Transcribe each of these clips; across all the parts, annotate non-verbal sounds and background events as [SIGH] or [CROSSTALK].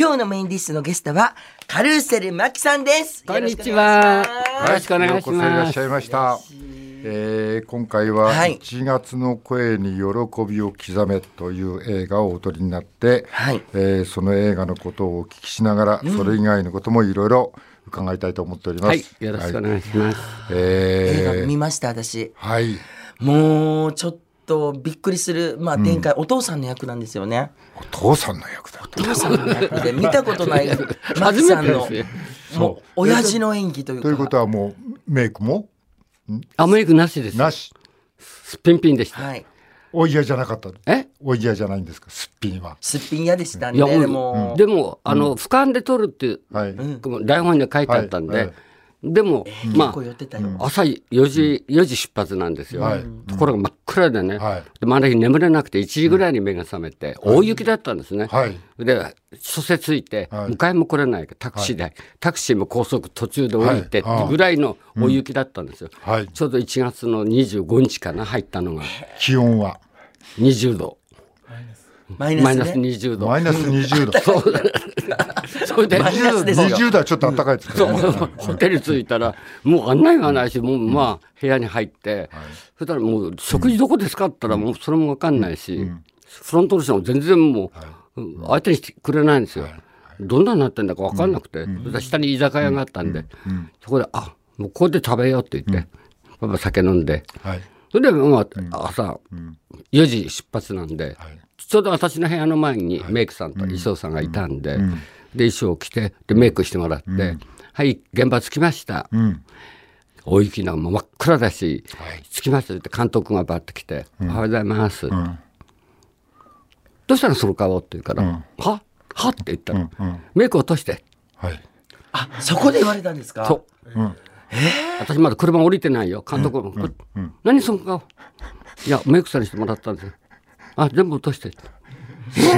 今日のメインディッシュのゲストはカルーセルマキさんです。こんにちは。よろよろしくお願いしようこそいらますっしゃ。いました。えー今回ははい1月の声に喜びを刻めという映画をお撮りになって、はいえーその映画のことをお聞きしながら、それ以外のこともいろいろ伺いたいと思っております。はい、よろしくお願いします。映画えー見ました私。はい。もうちょっとびっくりするまあ展開、お父さんの役なんですよね。お父さんの役だ。お父さんの役で [LAUGHS] 見たことないマ初キさんの。もう親父の演技というか。ということはもうメイクも？あ、メイクなしです。なし。すっぴんぴんでした。はい。お嫌じゃなかった。え？お嫌じゃないんですか？すっぴんは。すっぴん屋でしたんいや、で、でもでも、あの、俯瞰で撮るっていう、はい。台本に書いてあったんはいはいで、でも、ま結構寄ってたよ。あ、朝4時、4時出発なんですよはい。ところが真っ暗でねはい、で、まだ日眠れなくて1時ぐらいに目が覚めて、大雪だったんですね。はい。で、諸説ついて、はい迎えも来れないタクシーで、タクシーも高速途中で降りてってはいぐらいの大雪だったんですよ。はい。ちょうど1月の25日かな、入ったのが気温は20度。マイマイナスナスね。20度。マイナス20度。[LAUGHS] それで、マイナスですよ20度はちょっと暖かいですけそう。どね。ホテル着いたら、もう案内がないし、もうまあ、部屋に入って、そしたらもう、食事どこですかって言ったら、もうそれも分かんないし、フロントの人も全然もう、うん相手にしてくれないんですよ。どんなになってんだか分かんなくて、下に居酒屋があったんで、そこで、あもうここで食べようって言って、パパ酒飲んで、はい。それで、まあ、朝、4時出発なんで、はいちょうど私の部屋の前にメイクさんと衣装さんがいたんで、で、衣装を着て、で、メイクしてもらって、はい、現場着きました。うん。大雪の真っ暗だし、はい着きましたって監督がバッと来て、おはようございます。んどうしたのその顔って言うから、うんは？は？って言ったら、うんうんメイク落として。はい。あ、そこで言われたんですか？そう。うん。私まだ車降りてないよ。監督何その顔？いや、メイクさんにしてもらったんですよ。あ、全部落として。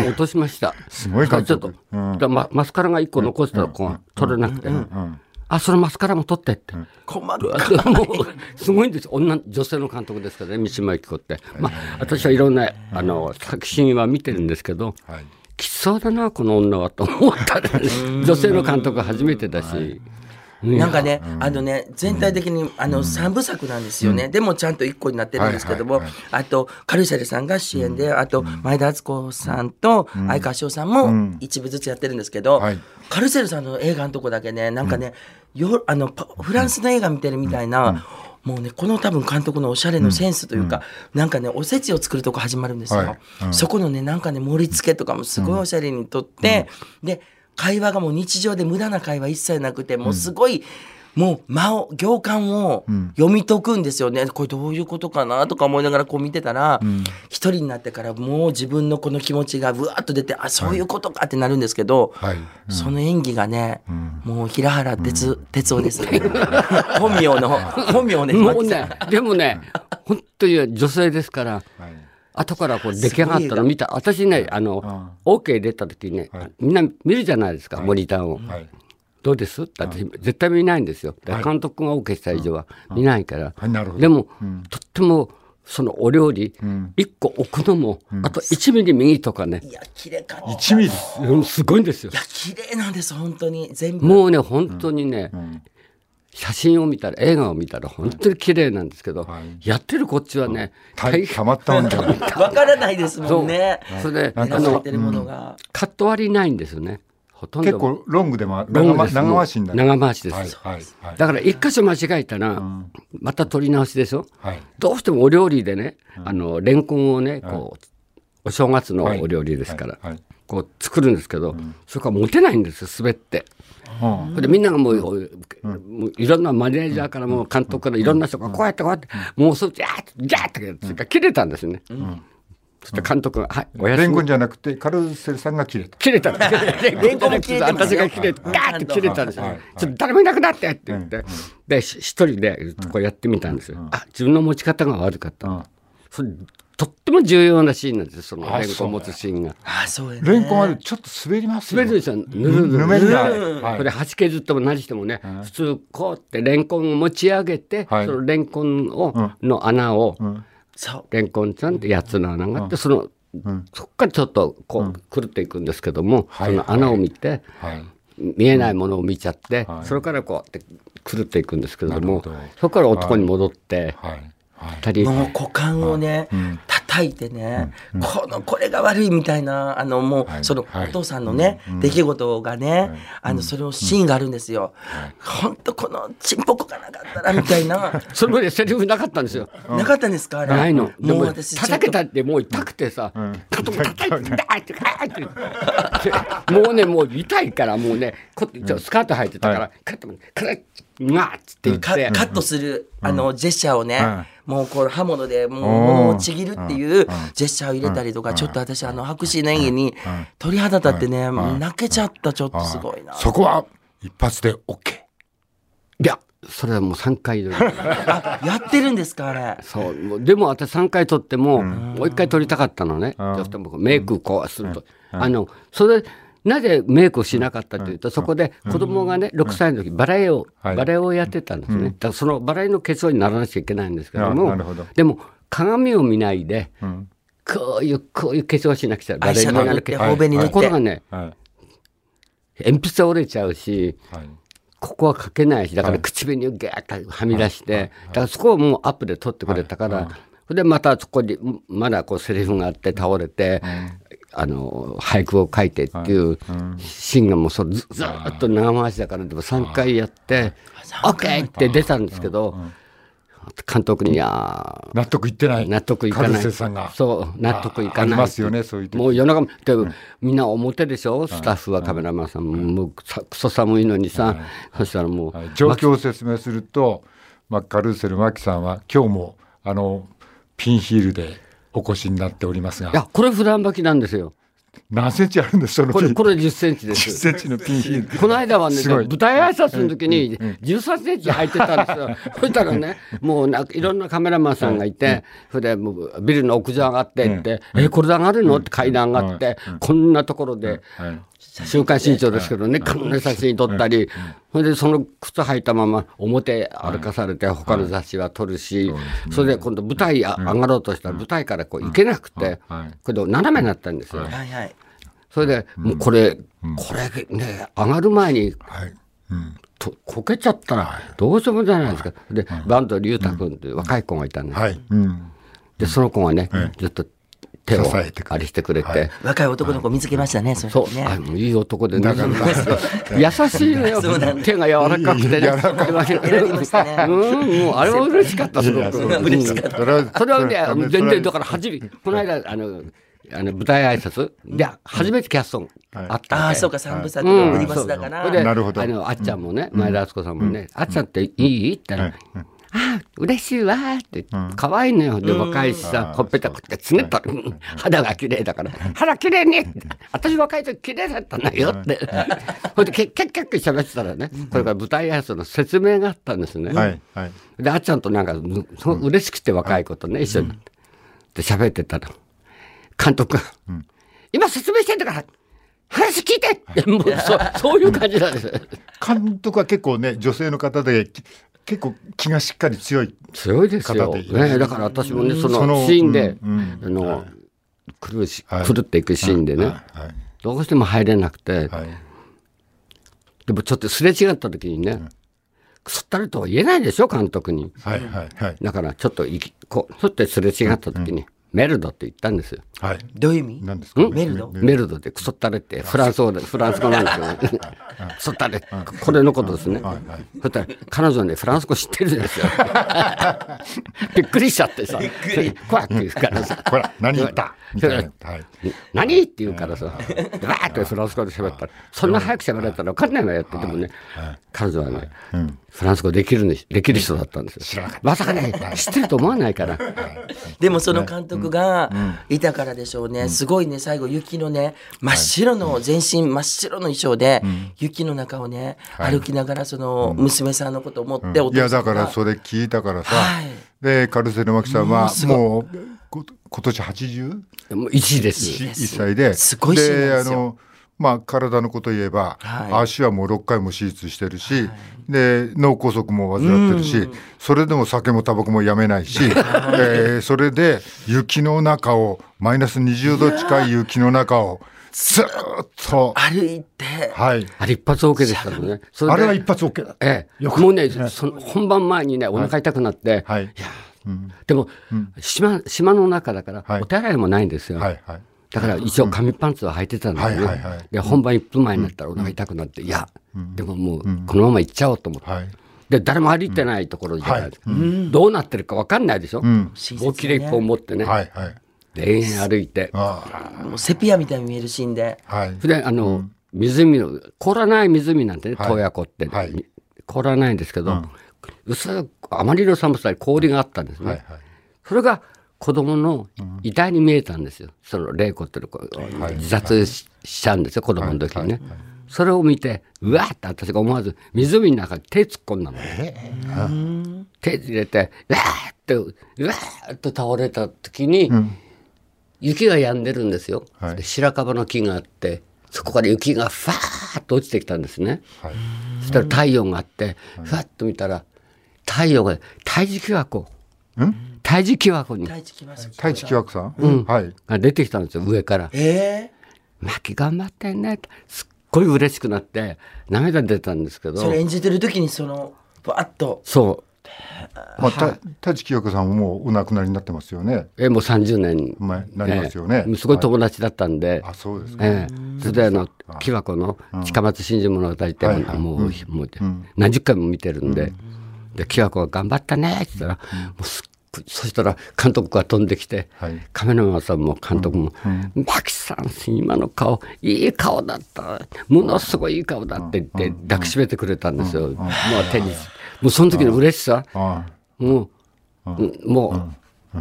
落としました。すごい監ちょっと、督うん。だママスカラが一個残ってたらこう取れなくて、うん。あ、そのマスカラも取ってって。細かい。[LAUGHS] もうすごいんです。よ女女性の監督ですからね三島由紀子って、まあ、私はいろんなあの作品は見てるんですけどはい。きつそうだなこの女はと思ったら女性の監督は初めてだし、なんかね、あのね、全体的に、あの、三部作なんですよね。でも、ちゃんと一個になってるんですけどもはいはいはい、あと、カルシャルさんが主演で、あと、前田敦子さんと、相川翔さんも一部ずつやってるんですけどはい、カルシャルさんの映画のとこだけね、なん。かね、よ、あの、パフランスの映画見てるみたいな、もうね、この多分監督のおしゃれのセンスというか、なんかね、おせちを作るとこ始まるんですよ。はい。うん。そこのね、なんかね、盛り付けとかもすごいおしゃれにとって、で、会話がもう日常で無駄な会話一切なくて、もうすごい、もう間を、行間を読み解くんですよね。これどういうことかなとか思いながらこう見てたら、一人になってからもう自分のこの気持ちがぶわっと出て、あ、そういうことかってなるんですけど、はい。その演技がね、もう平原哲哲夫です。本名の、本名ね、もうねでもね本当に女性ですからはい。後からこう出来上がったの見た私ねあの、OK 出た時にね、はいみんな見るじゃないですか、モニターを。はい。どうです？って私絶対見ないんですよ。で監督が OK した以上は見ないから。はいなるほどでも、とってもそのお料理、一個置くのも、あと1ミリ右とかね、いや、綺麗かった。1ミリ。うんすごいんですよい。や、綺麗なんです、本当に。全部。もうね、本当にね、写真を見たら、映画を見たら本当に綺麗なんですけど、はいやってるこっちはね、た大たまったもんじゃない。[LAUGHS] わからないですもんね。それで、あの。カット割りないんですよね。ほとんど。結構ロングでもロングです長回しになる。長回しです。はい。はい。はい。だから一箇所間違えたら、また撮り直しでしょ。はい。どうしてもお料理でね、あの、レンコンをね、こう、お正月のお料理ですから、はいはいこう作るんですけど、それから持てないんですよ、滑って。うんでみんながもう、もういろんなマネージャーからも監督からいろんな人がこうやってこうやって、もうそう、ジャーッと、ジャーッとやって、切れたんですよね。そして監督が、はい、おやすみ。じゃなくてカルーセルさんが切れた。切れた。レンコ切れてますよ私が切れて、ガーッと切れたんですよ。ちょっと誰もいなくなってって言って。で、し一人でこうやってみたんですよ。あ、自分の持ち方が悪かった。んそれとっても重要なシーンなんですよ、そのあレンコン持つシーンが。あ、そう。レンコンはちょっと滑りますよ。滑るでしょ、ぬるぬる。ぬる。はい。これ端削っても何してもね、普通こうってレンコンを持ち上げて、はいそのレンコンを、の穴を。レンコンちゃんってやつの穴があって、そのそこからちょっとこう狂っていくんですけども、はい。その穴を見て、はい。見えないものを見ちゃって、はい。それからこうやって狂っていくんですけれどもそこから男に戻って、はいはい二人もう股間をね、叩いてね、このこれが悪いみたいなあのもう、はい。そのはい。お父さんのね、出来事がね、あのそれをシーンがあるんですよ。本当このちんぽこがなかったらみたいな。[LAUGHS] それまでセリフなかったんですよ。なかったんですかあれ？ないの。でももう私叩けたっってもう痛くてさ、カトン叩いて痛いって。もうねもう痛いからもうねこちょスカート履いてたから、カットカッがっつって言とって、カカットするあのジェスチャーをね、はもうこう刃物でもうちぎるっていうジェスチャーを入れたりとか、ちょっと私あの白紙の演技に鳥肌立ってね、もう泣けちゃったちょっとすごいな。そこは一発で OK いやそれはもう3回で [LAUGHS] あやってるんですかあれ。そう。でも私3回撮っても、もう1回撮りたかったのね、うん。メイクこうすると、あのそれなぜメイクをしなかったというと、そこで子供がね6歳の時バラエを、はい。バラエをやってたんですね、だからそのバラエの化粧にならなきゃいけないんですけどあもなるほど。でも鏡を見ないで、んこういうこういう化粧をしなくちゃアイシャドウ塗って頬紅塗って。ところがねはい。鉛筆は折れちゃうしはい。ここは書けないしだから口紅をギャーッとはみ出して、だからそこをもうアップで撮ってくれたから、それでまたそこにまだこうセリフがあって倒れて、あの俳句を書いてっていうシーンがもうそれずずーっと長回しだからでも3回やって「OK!」って出たんですけど監督に「いやー納得いってない。納得いかない。カルセさんが。そう納得いかない。ますよねそういう時。もう夜中もでみんな表でしょ？スタッフはカメラマンさんも。もうさクソ寒いのにさそしたらもうはい。状況を説明すると、まあ、カルーセルマキさんは今日もあのピンヒールでお越しになっておりますが。いやこれ普段履きなんですよ。何センチあるんですそのこれこれ10センチで10すセンチのピンヒール。この間はね舞台挨拶の時に13センチ履いてたんですよ。[LAUGHS] そしたらねもうなんかいろんなカメラマンさんがいてそれでもうビルの屋上上がってって「えこれで上がるの?」って階段上がってこんなところではい週刊新潮ですけどね、こん。な写真撮ったり、それでその靴履いたまま表歩かされて、他の雑誌は撮るし、それで今度舞台あ上がろうとしたら舞台からこう行けなくて、はい。これで斜めになったんですよ。それで、もうこれ、これね、上がる前にとこけちゃったらどうしようもないですか。で、バンド龍太君っていう若い子がいたんです。で、その子がね、ずっと手を支えてくれあれしてくれて、若い男の子見つけましたね。そそう、ね。あもういい男でね、[LAUGHS] 優しいのよ。手が柔らかくてね。うん、もうあれは嬉しかった、すごく。嬉しかった。それはそれはね、それは全然、だから初め、この間、あの、あの舞台挨拶？で初めてキャストあったわけああ、そうか、三部作うん。の売りバスだから。なるほど。あのあっちゃんもね、前田敦子さんもね、あっちゃんっていい？って言ったら、ああ、嬉しいわーって、可愛いのよ。で、若いしさ、ほっぺたくって、つねったら、うん。肌が綺麗だから、肌綺麗ねって。私若い時綺麗だったんだよって。ほいで、けキャッキャッキャ喋ってたらね、これから舞台挨拶の説明があったんですね。はいはい。で、あっちゃんとなんか、う嬉しくて若い子とね、一緒に。なって。で、喋ってたら、監督が、今説明してんだから、話聞いてって。もうそそういう感じなんです。[LAUGHS] 監督は結構ね女性の方でき結構気がしっかり強い強いですよ。ね、だから私もね、そそののシーンで、うん。あの、狂うしはい。狂っていくシーンでね、はい。どうしても入れなくて、はい。でもちょっとすれ違った時にね、くそったれとは言えないでしょ、監督に。はいはいはい。だからちょっといき、こう、ちょっとすれ違った時に、メルドって言ったんですよ。はい。どういう意味？何ですか？メルド？メルド。でクソったれってフランス語でフランス語なんですよ。[LAUGHS] クソったれ。これのことですね。そしたら彼女ねフランス語知ってるんですよ。[LAUGHS] びっくりしちゃってさ、怖く言うからさ。[LAUGHS] ほら何言った？何？って言うからさ、バーってフランス語で喋ったら、そんな早く喋られたら分かんないわよって言ってもね、彼女はね、フランス語できるにできる人だったんですよ。まさかね、知ってると思わないから。でもその監督がいたからでしょうね、すごいね最後雪のね真っ白の全身真っ白の衣装で、雪の中をね歩きながらその娘さんのことを思っておいやだからそれ聞いたからさ、はい。でカルセルマキさんはもう今年 81? もう1位です。1歳で。すごいでですよ。あのまあ、体のこと言えば、はい。足はもう6回も手術してるし、で脳梗塞も患ってるし、それでも酒もタバコもやめないし、[LAUGHS] えーそれで雪の中をマイナス20度近い雪の中をずーっと、歩いて。はい、あれ一発 OK でしたのね。それであれは一発 OK だ。ええ、もうね、その本番前にね、お腹痛くなって、はい。いや、でも、島、島の中だから、はい。お手洗いもないんですよ。はいはいだから一応紙パンツは履いてたんですね。で、本番1分前になったらお腹痛くなって、いや、でももう、このまま行っちゃおうと思って。はい。で、誰も歩いてないところじゃない。ですか。どうなってるか分かんないでしょ？ん。大きな一本持ってね。はいはい。で、延々歩いて。あもうセピアみたいに見えるシーンで。あはい。それで、あの、湖の、凍らない湖なんてね、はい。洞爺湖って、はい。凍らないんですけど、薄い、あまりの寒さに氷があったんですね。はいはい。それが子供の遺体に見えたんですよ。その玲子っていう子、自殺ししちゃうんですよ、子供の時にね。それを見て、うわーって私が思わず湖の中に手突っ込んだの。手入れて、うわーって、うわーっと倒れた時に、雪が止んでるんですよ。はいで白樺の木があって、そこから雪がファーッと落ちてきたんですね。はいそしたら太陽があって、ふわっと見たら、太陽が、胎児木箱。胎児木箱に。太一木枠さん、はい。が出てきたんですよ、上から。えマキ頑張ってんねって。すっごい嬉しくなって、涙出たんですけー、ど。それ、演じてる時にそのバッと。そう。まあ、た太一清子さんももうお亡くなりになってますよね。えもう30年。前なりますよね。ええ。すごい友達だったんで、あ、そうですか。ええ。それであの木箱の近松真珠物語って、はいはい。もう,、もう何十回も見てるんで、で木箱が頑張ったねって言ったら、もうすっごいそしたら監督が飛んできて、はい。カメラマンさんも監督も「マキさん今の顔いい顔だった。ものすごいいい顔だ」って言って抱きしめてくれたんですよ、もう手にもうその時の嬉しさ。あもう、うん。もう、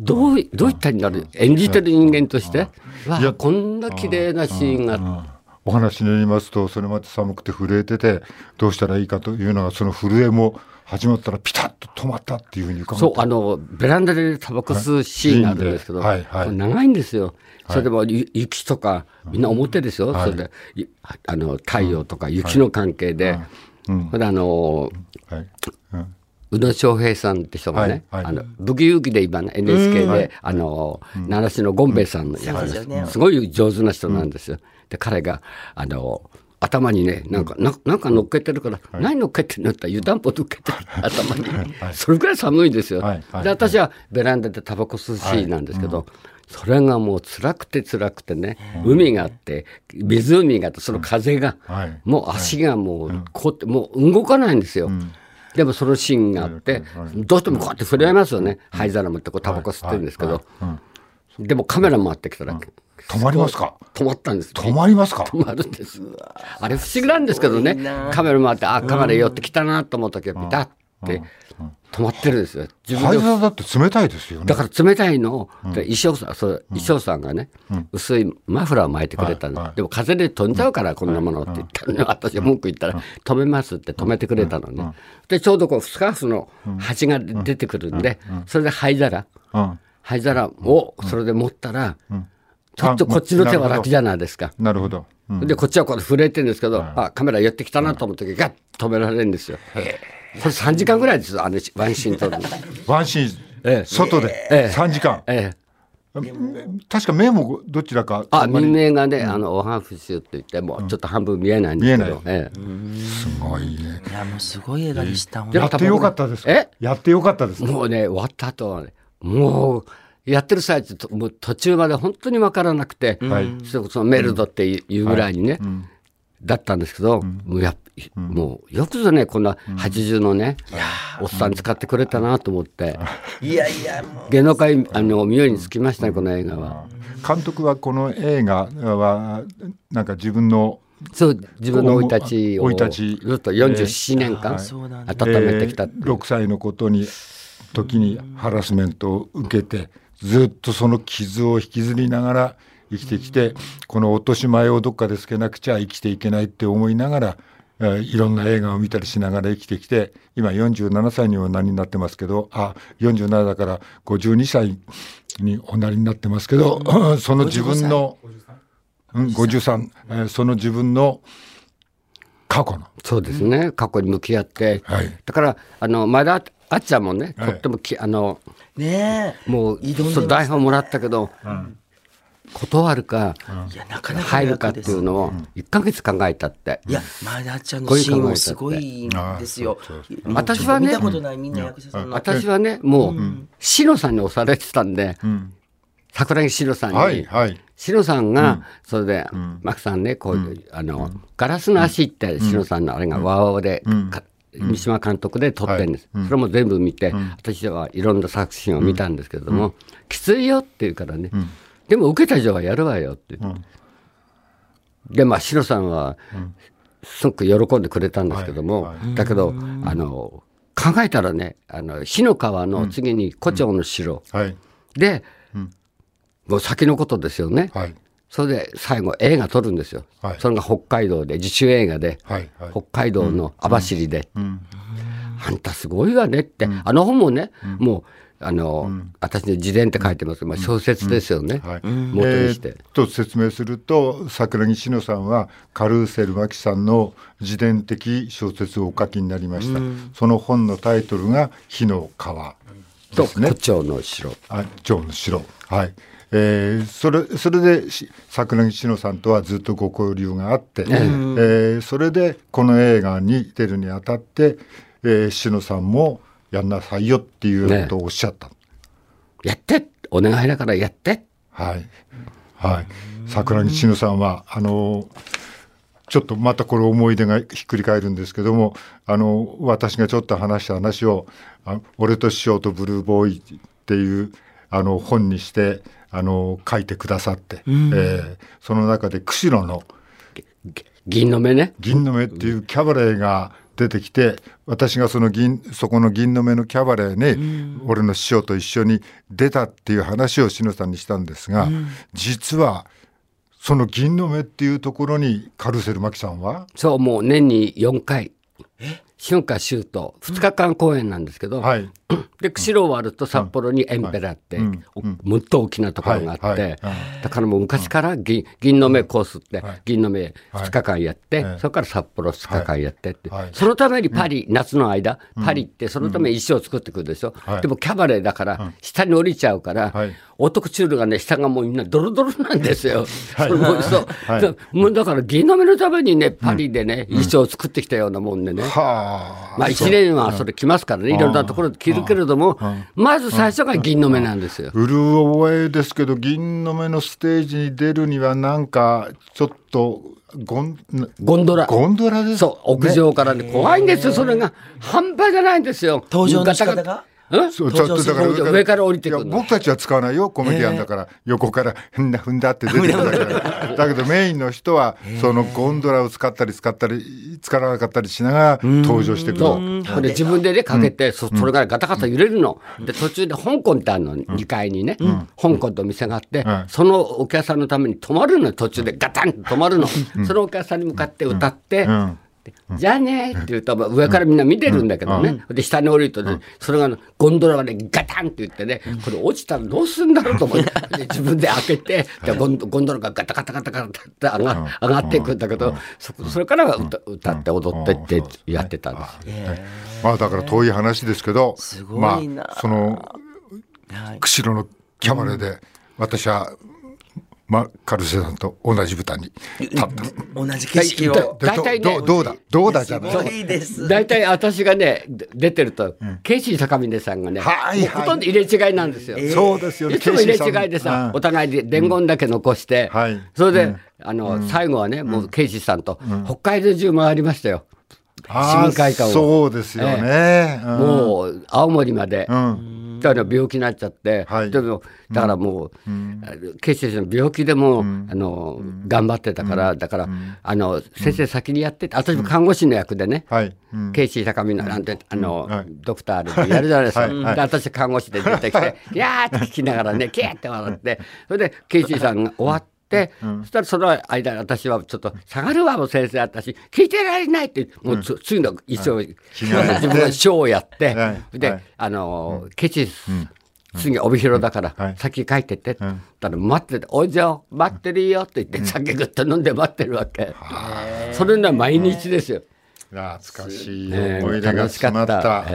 どういどういったになる？演じてる人間として、わあこんな綺麗なシーンが。あお話によりますとそれまで寒くて震えててどうしたらいいかというのがその震えも始まったらピタッと止まったっていうふうに伺そうあのベランダでタバコ吸うシーンがあるんですけど、はい。はい。これ長いんですよ。それでもゆ雪とかみんな表ですよ、それでい。あの太陽とか雪の関係で、うん。それであのはい。うん。宇野昌平さんって人がね、はい。はい。あのブギウギで今ね NHK で、あの奈良市のゴンベイさんの役です,、すごい上手な人なんですよ。で彼があの頭にねなんかななんか乗っけてるから、何乗っけてるの？って湯たんぽ乗っけてる。頭に、それぐらい寒いんですよ。はい。はい。で私はベランダでタバコ吸うシーンなんですけど、それがもう辛くて辛くてね、海があって湖があってその風が、はい。もう足がもうこうってもう動かないんですよ。でもそのシーンがあって、どうしてもこうやって触れ合いますよね、灰皿持ってこうタバコ吸ってるんですけど、でもカメラ回ってきたら、止まりますか？止まったんです。止まりますか？止まるんです。あれ不思議なんですけどね、カメラ回って、あ、カメラ寄ってきたなと思った時は、ピタッて止まってるんですよ。自分灰で皿だって冷たいですよね。だから冷たいの。を、で衣装さん、そう衣装さんがね、薄いマフラーを巻いてくれたの、はい。はい。でも風で飛んじゃうから、こんなものって言ったのね、私が文句言ったら、止めますって止めてくれたのね。で、ちょうどこう、スカーフの端が出てくるんで、それで灰皿、うん。灰皿をそれで持ったら、ちょっとこっちの手は楽じゃないですか。なるほど、うん。でこっちはこれ震えてるんですけど、あカメラ寄ってきたなと思った時ガッと止められるんですよ。これ3時間ぐらいですよあのワンシーン撮るの。ワンシーン、ええ。外で。ええ。3時間、ええ、確か目もどちらかあんまり。民名がね、あのオハンフシュって言ってもうちょっと半分見えないんですけど、見ええすごいね。いやもうすごい映画でした、でもやってよかったですか？え？やってよかったですか？もうね終わった後はねもうやってる最中ともう途中まで本当に分からなくて、はい。それこそメルドっていうぐらいにね、だったんですけど、もうやもうよくぞねこんな80のね、おっさん使ってくれたなと思って、いやいや芸能界あの妙につきましたねこの映画は。監督はこの映画はなんか自分のそう自分の生い立ちをずっと47年間温めてきたってえー6歳のことに時にハラスメントを受けてずっとその傷を引きずりながら生きてきてこの落とし前をどっかでつけなくちゃ生きていけないって思いながらえーいろんな映画を見たりしながら生きてきて今47歳におなりになってますけどあ47だから52歳におなりになってますけどその自分のうん、53、えーその自分の過去の。そうですね、過去に向き合って、はい。だからあの前田あっちゃんもね、はい。とってもきあのねえ。もう挑んでますね。そう台本もらったけど、断るか、いやなかなか入るかっていうのを1ヶ月考えたって、いや前田ちゃんこういうのシーンもすごいんですよ。私はね見たことないみんな役者さんの。私はねもう、志乃さんに押されてたんで、ん桜木志乃さんに、はい、はい。志乃さんが、それで、マキさんねこういう、あのガラスの足って志乃さんのあれがワーワーで、か三島監督で撮ってるんです、それも全部見て、私はいろんな作品を見たんですけれども、きついよって言うからね、でも受けた以上はやるわよって。言って、でまあ志乃さんは、すごく喜んでくれたんですけども、だけどあの考えたらねあの火の川の次に胡蝶の城、はい。で、もう先のことですよね。はい。それで最後映画撮るんですよ。はい。それが北海道で自主映画で、はい。はい。北海道の網走で、ん。あんたすごいわねって、あの本もね、もうあの、私で自伝って書いてます。けど、まあ、小説ですよね、はい。元にして。えーっと説明すると桜木志乃さんはカルーセル・マキさんの自伝的小説をお書きになりました、その本のタイトルが「火の川」とですね。胡蝶の城。あ蝶の城。はいえーそれそれでし桜木志乃さんとはずっとご交流があって、えーそれでこの映画に出るにあたって、えー、志乃さんもやんなさいよっていうことをおっしゃった、やってお願いだからやってはい。はい。桜木志乃さんは、あの、ちょっとまたこれ思い出がひっくり返るんですけども、あの、私がちょっと話した話を、あ俺と師匠とブルーボーイっていう、あの、本にして、あの、書いてくださって、えーその中で釧路の銀の目ね。銀の目っていうキャバレーが出てきて私がその銀そこの銀の目のキャバレーに、俺の師匠と一緒に出たっていう話を篠さんにしたんですが、実はその銀の目っていうところにカルセル・マキさんは？そう、もう年に4回。春夏秋冬2日間公演なんですけど、はい。で釧路終わると札幌にエンペラーって、おもっと大きなところがあって、はい。はい。だからもう昔から銀銀の目コースって、はい。銀の目2日間やって、はいそれから札幌2日間やってって、はい。そのためにパリ、夏の間パリってそのために衣装を作ってくるでしょ、はい。でもキャバレーだから下に降りちゃうから、はい。オートクチュールがね下がもうみんなドロドロなんですよ。[LAUGHS] はい。そうもうだから銀の目のためにねパリでね、衣装を作ってきたようなもんでね。はあまあ1年はそれ来ますからね、いろんなところで着るけれども、まず最初が銀の目なんですよ。うる覚えですけど銀の目のステージに出るにはなんかちょっとゴンゴンドラ。ゴンドラですそう、屋上からね、怖いんですよ、それが。半端じゃないんですよ。登場の仕方が？そうちょっとだから上から降りてくる僕たちは使わないよコメディアンだから、横からふんだふんだって出てくるだけだ [LAUGHS] だけどメインの人はそのゴンドラを使ったり使ったり使わなかったりしながら登場してくる。そう。これ自分でね、かけて、そそれがガタガタ揺れるの。で、途中で香港ってあるの、2階にね。香港と店があってうん、そのお客さんのために止まるのよ、途中で。ガタンと止まるの。そのお客さんに向かって歌って、うんじゃあねって言うと、まあ上からみんな見てるんだけどね。で、下に降りるとね、それがゴンドラがね、ガタンって言ってね、これ落ちたらどうすんだろうと思って、で [LAUGHS] 自分で開けて、でゴンドゴンドラがガタガタガタガタって上が上がっていくんだけど、そそれからは歌歌って踊ってってやってたんです。まあだから遠い話ですけどまあそのはい釧路のキャバレーで私は、まあ、カルセさんと同じ舞台に立った。同じ景色を。で大体ねどうだどうだじゃないすごいです。大体私がね、で出てると、ケイシー坂峰さんがね、はいほとんど入れ違いなんですよ。そうですよね。いつも入れ違いでさ、うん。お互いで伝言だけ残して、はい。それで、うん。あの、最後はね、もうケイシーさんと、北海道中回りましたよ。市民会館を。そうですよね。うん。もう、青森まで。うんだから病気になっちゃって、はい。でもだからもう、ケイシーさん病気でも、あの頑張ってたから、だから、あの先生先にやって私も看護師の役でね、ケーシー高峰なんて、あの、はい。ドクターでやるじゃないですか。で私看護師で出てきて、い。やーって聞きながらね、キャーって笑って、それでケイシーさんが終わって、そしたらその間私はちょっと下がるわもう先生私聞いてられないってもうつ、次の衣装、着替えて自分のショーをやって、[LAUGHS] はい。で、はい。あのケイシー次帯広だから、はい。先帰ってって、うん。ったら待ってて、おいじゃあ待ってるよって言って、酒ぐっと飲んで待ってるわけ。それが毎日ですよ。懐かしいね思い出が詰まった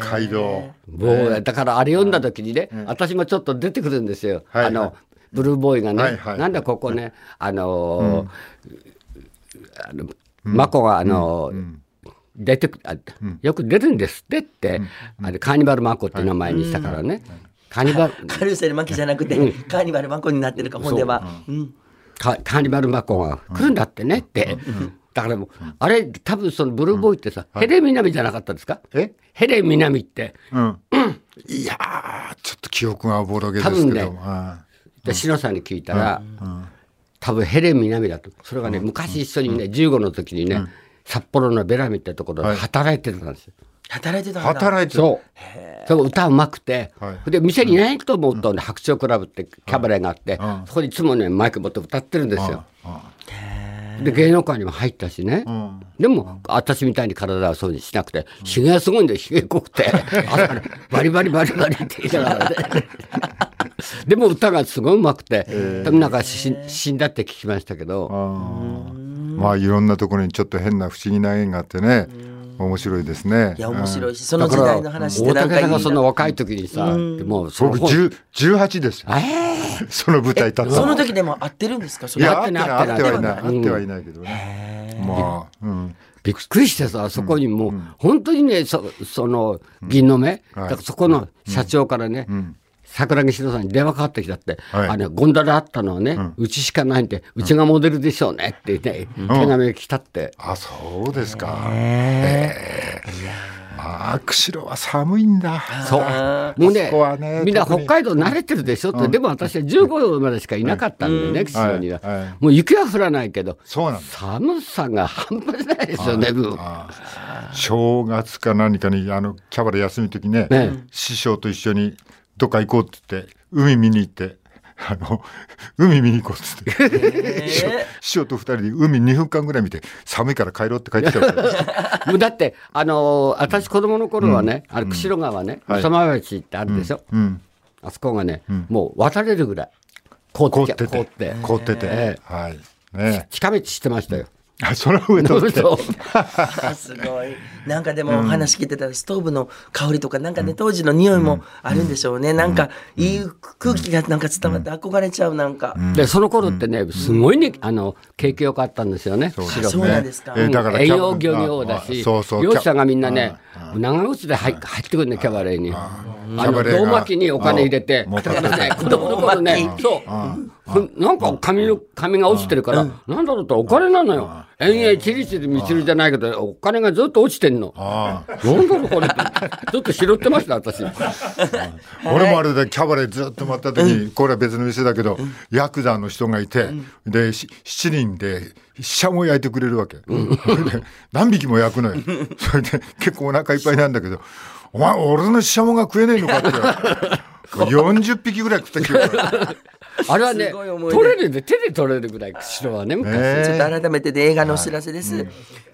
北海道。もうだからあれ読んだ時にね、私もちょっと出てくるんですよ。はい。あのブルーボーイがね、はいはいなんだここね、あのーあのマコがあのー出てくあよく出るんですって。って、あれカーニバルマコって名前にしたからね、カーニバル [LAUGHS] カルーセル巻きじゃなくて、カーニバルマコになってるか本では。う。ん。カカーニバルマコが来るんだってねって、だからもう、あれ多分そのブルーボーイってさ、ヘレ南じゃなかったですか？え？ヘレ南って。うん。いやー、ちょっと記憶がおぼろげですけど。多分ねはで篠さんに聞いたら、多分ヘレン南だと。それがね、昔一緒にね15の時にね、札幌のベラミってところで働いてたんですよ。働いてたんだ。い働いてそう。そう歌うまくて、はい。で店にいないと思うと、ね、白鳥クラブってキャバレーがあって、そこにいつもねマイク持って歌ってるんですよ。で芸能界にも入ったしね、でも私みたいに体はそうにしなくてひげがすごいんでひげ濃くて。[LAUGHS] バリバリバリバリって言いながらね [LAUGHS] でも歌がすごいうまくて、多分なんか死ん死んだって聞きましたけど、まあいろんなところにちょっと変な不思議な縁があってね、面白いですね。いや、面白い。いし、その時代の話って大竹さんなんかいいながそんな若い時にさ、もうその僕10 18ですよ。えー。[LAUGHS] その舞台立ったの。その時でも合ってるんですか？それ。いや、合っててない、ないあってはいない、合ってない。あってはいないけどね。まあ、うん。びっくりしてさそこにもう、本当にねそその銀の目、だからそこの社長からね、桜木志さんに電話かかってきたって、はい。あのゴンダラあったのはね、うちしかないんでうちがモデルでしょうねってね、手紙が来たって、あ、そうですか。え。え。まあ、釧路は寒いんだ。そう。もうねねみんな北海道慣れてるでしょって、でも私は15までしかいなかったんでね、釧路には、はいはい。もう雪は降らないけどそうなんだ。寒さが半端じゃないですよね正月か何かにあのキャバレー休みの時ねね。師匠と一緒にどっか行こうって言って海見に行って [LAUGHS] あの海見に行こうって言って、師匠師匠と二人で海2分間ぐらい見て寒いから帰ろうって帰ってきたから [LAUGHS] もうだって、あのー私子供の頃はね、あの釧路川ね、はい。磯間町ってあるでしょ、うん。あそこがね、もう渡れるぐらい凍ってて凍って。凍ってて、えはい。ね近道してましたよ。あその上通って。そうあすごい。なんかでも話聞いてたらストーブの香りとかなんかね当時の匂いもあるんでしょうね。なんかいい空気がなんか伝わって憧れちゃうなんか。でその頃ってね、すごいね、あの景気良かったんですよね、そうなんですか。えーだから遠キャバ洋漁業だし漁師さんがみんなねあ長靴で入入ってくるねキャバレーにあの胴巻きにお金入れてあだからね子供の頃ねそう。ふなんか紙の紙が落ちてるからなんだろうってお金なのよ。延々チリチリみちりじゃないけどお金がずっと落ちてんの。ああなんだろうこれって。ちょっと拾ってました私。俺もあれでキャバレーずっと待った時に、これは別の店だけど、ヤクザの人がいて、でし7人でシャモ焼いてくれるわけ、それで何匹も焼くのよ。それで結構お腹いっぱいなんだけど「お前俺のシャモが食えねえのか」って。[LAUGHS] 40匹ぐらい食った記憶があるあれはね取れるで手で取れるぐらい釧路はね昔、ね。ちょっと改めてで映画のお知らせです。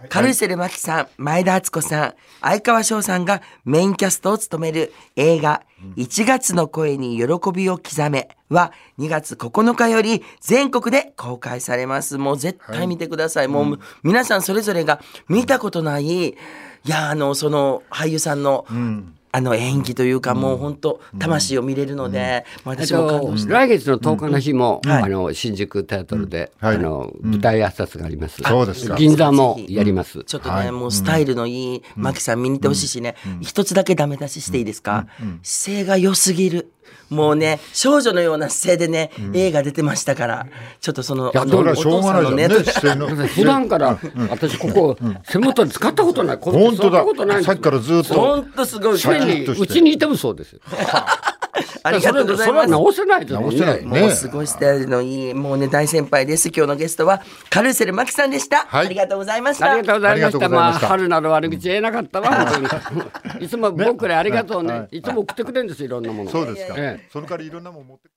カルーセルマキさん、前田敦子さん、相川翔さんがメインキャストを務める映画、1月の声に喜びを刻めは2月9日より全国で公開されます。もう絶対見てください。もう皆さんそれぞれが見たことない、いや、あの、その俳優さんの、あの演技というか、もう本当魂を見れるので、私も感と動した。来月の10日の日も、はい。あの新宿テアトルで、はい。あの舞台挨拶があります。そうですか。銀座もやります。ちょっとね、はい。もうスタイルのいい、マキさん見に行ってほしいしね、一つだけダメ出ししていいですか、姿勢が良すぎる。もうね、少女のような姿勢でね、映画出てましたから、ちょっとその、あのそれはしょうがないじゃんね [LAUGHS] 普段から、私ここ背もたれ使ったことない。こ本当だ。さっきからずっとんとすごい。うちにいてもそうですよ。[LAUGHS] [LAUGHS] ありがとうございそれはます。直せない直せないね。もうすごいスタイルのいい、もうね、大先輩です。今日のゲストは、カルーセルマキさんでした。はいありがとうございました。ありがとうございました。まあ春なる悪口言えなかったわ。[LAUGHS] いつも僕らありがとうはね。いいつも送ってくれるんですよいろんなもの。そうですか、ええその代わりいろんなもん持って